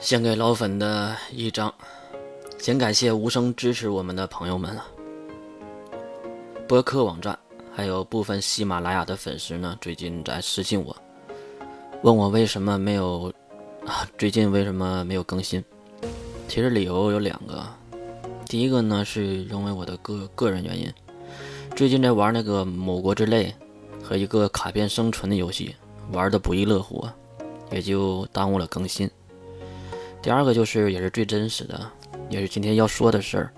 献给老粉的一张，先感谢无声支持我们的朋友们啊！播客网站还有部分喜马拉雅的粉丝呢，最近在私信我，问我为什么没有啊？最近为什么没有更新？其实理由有两个，第一个呢是因为我的个个人原因，最近在玩那个《某国之泪》和一个卡片生存的游戏，玩的不亦乐乎，也就耽误了更新。第二个就是也是最真实的，也是今天要说的事儿。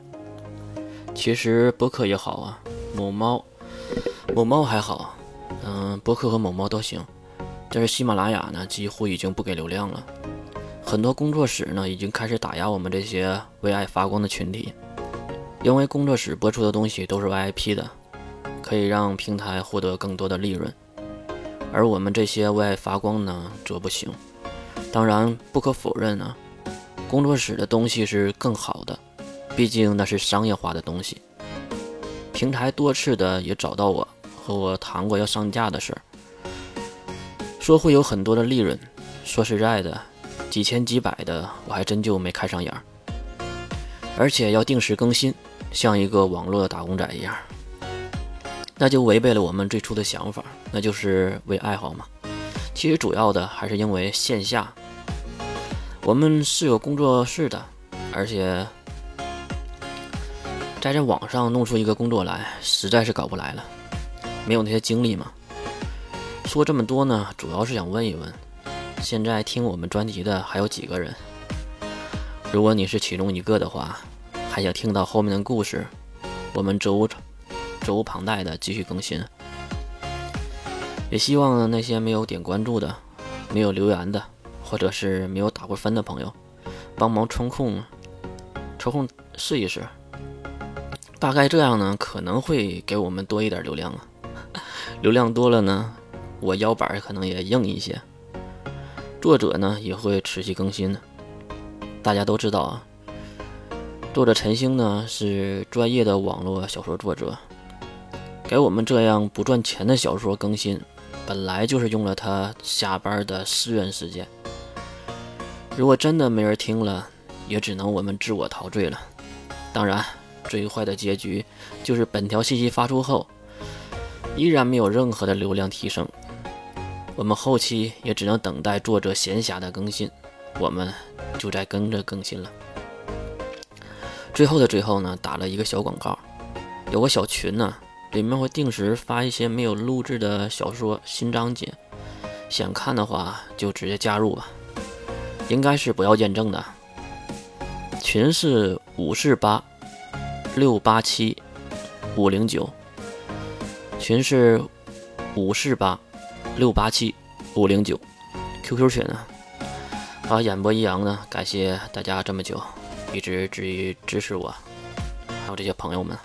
其实播客也好啊，某猫，某猫还好，嗯，播客和某猫都行。但是喜马拉雅呢，几乎已经不给流量了。很多工作室呢，已经开始打压我们这些为爱发光的群体，因为工作室播出的东西都是 VIP 的，可以让平台获得更多的利润。而我们这些为爱发光呢，则不行。当然，不可否认呢。工作室的东西是更好的，毕竟那是商业化的东西。平台多次的也找到我，和我谈过要上架的事儿，说会有很多的利润。说实在的，几千几百的，我还真就没看上眼儿。而且要定时更新，像一个网络打工仔一样，那就违背了我们最初的想法，那就是为爱好嘛。其实主要的还是因为线下。我们是有工作室的，而且在这网上弄出一个工作来，实在是搞不来了，没有那些精力嘛。说这么多呢，主要是想问一问，现在听我们专辑的还有几个人？如果你是其中一个的话，还想听到后面的故事，我们责无责无旁贷的继续更新。也希望那些没有点关注的，没有留言的。或者是没有打过分的朋友，帮忙抽空抽空试一试，大概这样呢，可能会给我们多一点流量啊。流量多了呢，我腰板可能也硬一些。作者呢也会持续更新的。大家都知道啊，作者陈星呢是专业的网络小说作者，给我们这样不赚钱的小说更新，本来就是用了他下班的私人时间。如果真的没人听了，也只能我们自我陶醉了。当然，最坏的结局就是本条信息发出后，依然没有任何的流量提升。我们后期也只能等待作者闲暇的更新，我们就在跟着更新了。最后的最后呢，打了一个小广告，有个小群呢，里面会定时发一些没有录制的小说新章节，想看的话就直接加入吧。应该是不要验证的，群是五四八六八七五零九，群是五四八六八七五零九，QQ 群啊。啊，演播一阳呢，感谢大家这么久一直支支持我，还有这些朋友们。